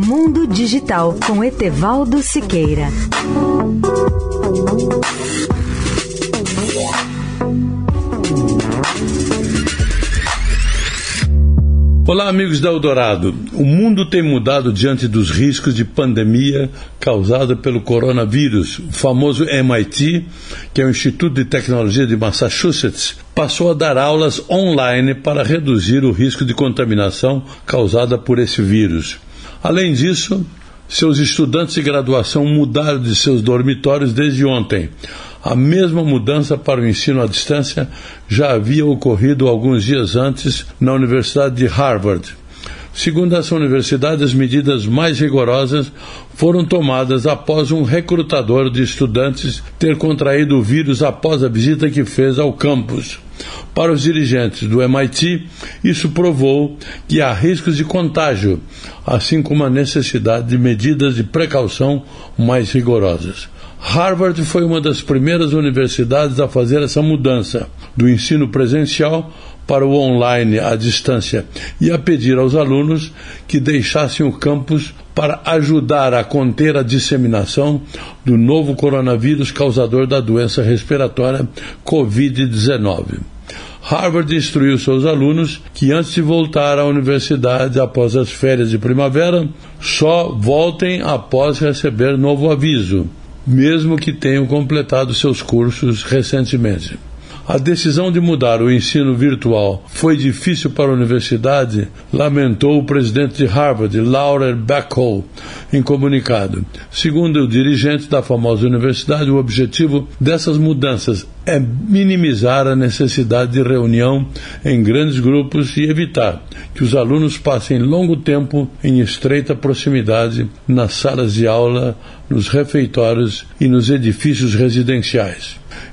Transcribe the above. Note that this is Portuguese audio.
Mundo Digital com Etevaldo Siqueira. Olá, amigos da Eldorado. O mundo tem mudado diante dos riscos de pandemia causada pelo coronavírus. O famoso MIT, que é o Instituto de Tecnologia de Massachusetts, passou a dar aulas online para reduzir o risco de contaminação causada por esse vírus. Além disso, seus estudantes de graduação mudaram de seus dormitórios desde ontem. A mesma mudança para o ensino à distância já havia ocorrido alguns dias antes na Universidade de Harvard. Segundo essa universidade, as medidas mais rigorosas foram tomadas após um recrutador de estudantes ter contraído o vírus após a visita que fez ao campus. Para os dirigentes do MIT, isso provou que há riscos de contágio, assim como a necessidade de medidas de precaução mais rigorosas. Harvard foi uma das primeiras universidades a fazer essa mudança do ensino presencial para o online à distância e a pedir aos alunos que deixassem o campus para ajudar a conter a disseminação do novo coronavírus causador da doença respiratória Covid-19. Harvard instruiu seus alunos que antes de voltar à universidade após as férias de primavera, só voltem após receber novo aviso mesmo que tenham completado seus cursos recentemente. A decisão de mudar o ensino virtual foi difícil para a universidade, lamentou o presidente de Harvard, Laura Bacall, em comunicado. Segundo o dirigente da famosa universidade, o objetivo dessas mudanças é minimizar a necessidade de reunião em grandes grupos e evitar que os alunos passem longo tempo em estreita proximidade nas salas de aula, nos refeitórios e nos edifícios residenciais.